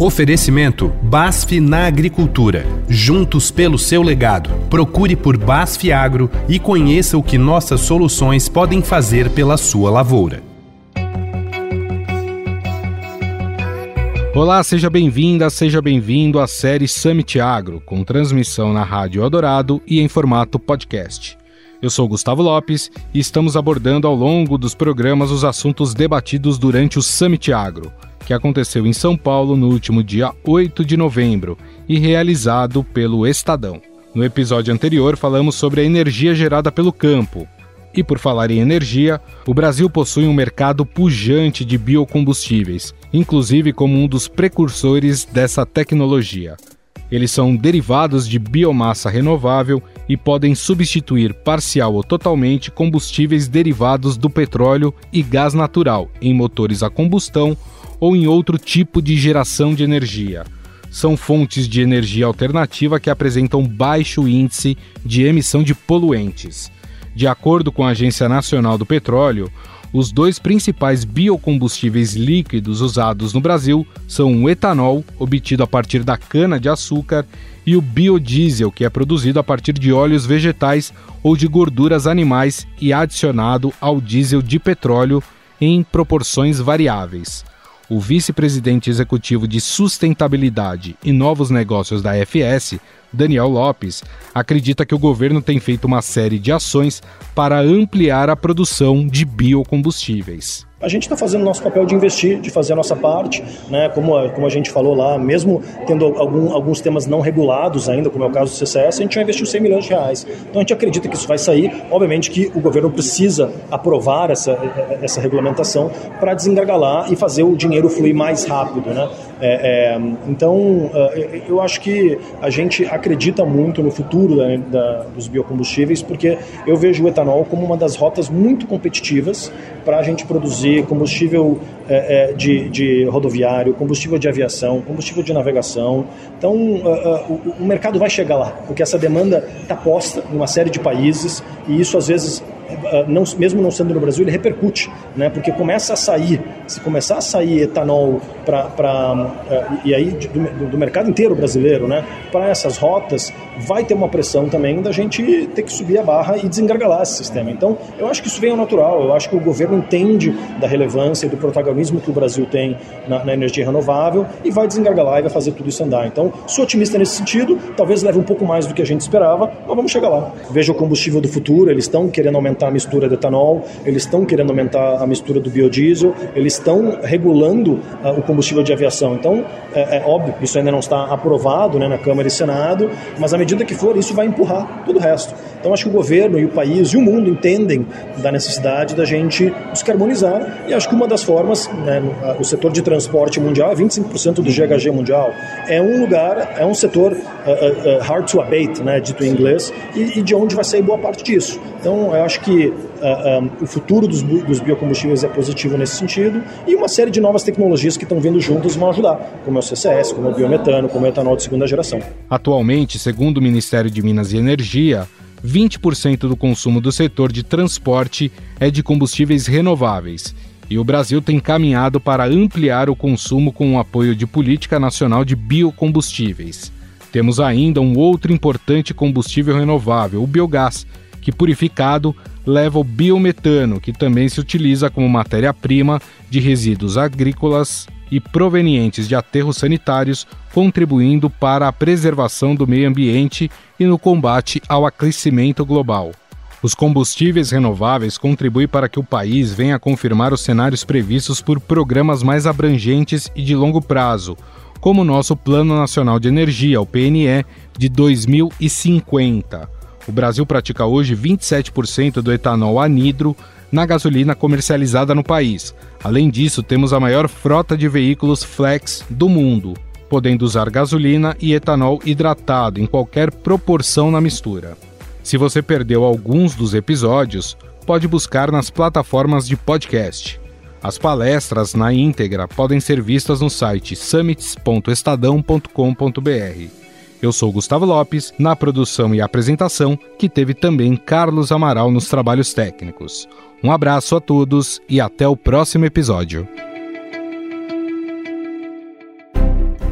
Oferecimento BASF na Agricultura. Juntos pelo seu legado. Procure por BASF Agro e conheça o que nossas soluções podem fazer pela sua lavoura. Olá, seja bem-vinda, seja bem-vindo à série Summit Agro, com transmissão na Rádio Eldorado e em formato podcast. Eu sou Gustavo Lopes e estamos abordando ao longo dos programas os assuntos debatidos durante o Summit Agro, que aconteceu em São Paulo no último dia 8 de novembro e realizado pelo Estadão. No episódio anterior, falamos sobre a energia gerada pelo campo. E por falar em energia, o Brasil possui um mercado pujante de biocombustíveis inclusive como um dos precursores dessa tecnologia. Eles são derivados de biomassa renovável e podem substituir parcial ou totalmente combustíveis derivados do petróleo e gás natural em motores a combustão ou em outro tipo de geração de energia. São fontes de energia alternativa que apresentam baixo índice de emissão de poluentes. De acordo com a Agência Nacional do Petróleo, os dois principais biocombustíveis líquidos usados no Brasil são o etanol, obtido a partir da cana-de-açúcar, e o biodiesel, que é produzido a partir de óleos vegetais ou de gorduras animais e adicionado ao diesel de petróleo em proporções variáveis. O vice-presidente executivo de sustentabilidade e novos negócios da FS, Daniel Lopes, acredita que o governo tem feito uma série de ações para ampliar a produção de biocombustíveis a gente está fazendo nosso papel de investir, de fazer a nossa parte, né? como, a, como a gente falou lá, mesmo tendo algum, alguns temas não regulados ainda, como é o caso do CCS, a gente já investiu 100 milhões de reais. Então a gente acredita que isso vai sair. Obviamente que o governo precisa aprovar essa, essa regulamentação para desengargalar e fazer o dinheiro fluir mais rápido. Né? É, é, então é, eu acho que a gente acredita muito no futuro da, da, dos biocombustíveis, porque eu vejo o etanol como uma das rotas muito competitivas para a gente produzir combustível é, é, de, de, rodoviário, combustível de aviação, combustível de navegação. Então, uh, o, o mercado vai chegar lá, porque essa demanda está posta em uma série de países e isso às vezes não, mesmo não sendo no Brasil, ele repercute, né? porque começa a sair, se começar a sair etanol para uh, e aí do, do, mercado inteiro brasileiro, né? para essas rotas, vai ter uma pressão também da gente ter que subir a barra e desengargalar esse sistema. Então, eu acho que isso vem ao natural, eu acho que o governo entende da relevância e do protagonismo que o Brasil tem na, na energia renovável e vai desengargalar e vai fazer tudo isso andar. Então, sou otimista nesse sentido, talvez leve um pouco mais do que a gente esperava, mas vamos chegar lá. Veja o combustível do futuro, eles estão querendo aumentar aumentar a mistura de etanol, eles estão querendo aumentar a mistura do biodiesel, eles estão regulando uh, o combustível de aviação. Então, é, é, óbvio, isso ainda não está aprovado né, na Câmara e Senado, mas à medida que for, isso vai empurrar todo o resto. Então, acho que o governo e o país e o mundo entendem da necessidade da gente descarbonizar e acho que uma das formas, né, o setor de transporte mundial é 25% do GHG mundial. É um lugar, é um setor uh, uh, hard to abate, né, dito em inglês, e, e de onde vai sair boa parte disso. Então, eu acho que uh, um, o futuro dos, dos, biocombustíveis é positivo nesse sentido e uma série de novas tecnologias que estão vindo juntas vão ajudar, como é o CCS, como é o biometano, como é o etanol de segunda geração. Atualmente, segundo o Ministério de Minas e Energia, 20% do consumo do setor de transporte é de combustíveis renováveis. E o Brasil tem caminhado para ampliar o consumo com o apoio de Política Nacional de Biocombustíveis. Temos ainda um outro importante combustível renovável, o biogás, que purificado leva o biometano, que também se utiliza como matéria-prima de resíduos agrícolas e provenientes de aterros sanitários, contribuindo para a preservação do meio ambiente e no combate ao aquecimento global. Os combustíveis renováveis contribuem para que o país venha a confirmar os cenários previstos por programas mais abrangentes e de longo prazo, como o nosso Plano Nacional de Energia, o PNE, de 2050. O Brasil pratica hoje 27% do etanol anidro na gasolina comercializada no país. Além disso, temos a maior frota de veículos flex do mundo, podendo usar gasolina e etanol hidratado em qualquer proporção na mistura. Se você perdeu alguns dos episódios, pode buscar nas plataformas de podcast. As palestras na íntegra podem ser vistas no site summits.estadão.com.br. Eu sou Gustavo Lopes, na produção e apresentação, que teve também Carlos Amaral nos trabalhos técnicos. Um abraço a todos e até o próximo episódio.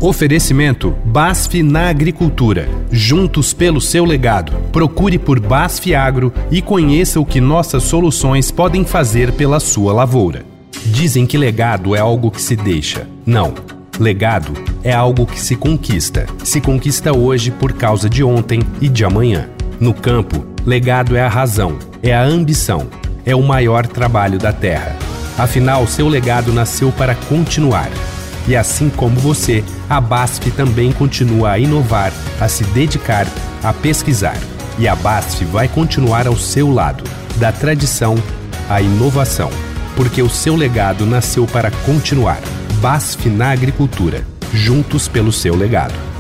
Oferecimento BASF na Agricultura. Juntos pelo seu legado. Procure por BASF Agro e conheça o que nossas soluções podem fazer pela sua lavoura. Dizem que legado é algo que se deixa. Não. Legado é algo que se conquista. Se conquista hoje por causa de ontem e de amanhã. No campo, legado é a razão, é a ambição, é o maior trabalho da terra. Afinal, seu legado nasceu para continuar. E assim como você, a BASF também continua a inovar, a se dedicar, a pesquisar. E a BASF vai continuar ao seu lado, da tradição à inovação, porque o seu legado nasceu para continuar. BASF na agricultura, juntos pelo seu legado.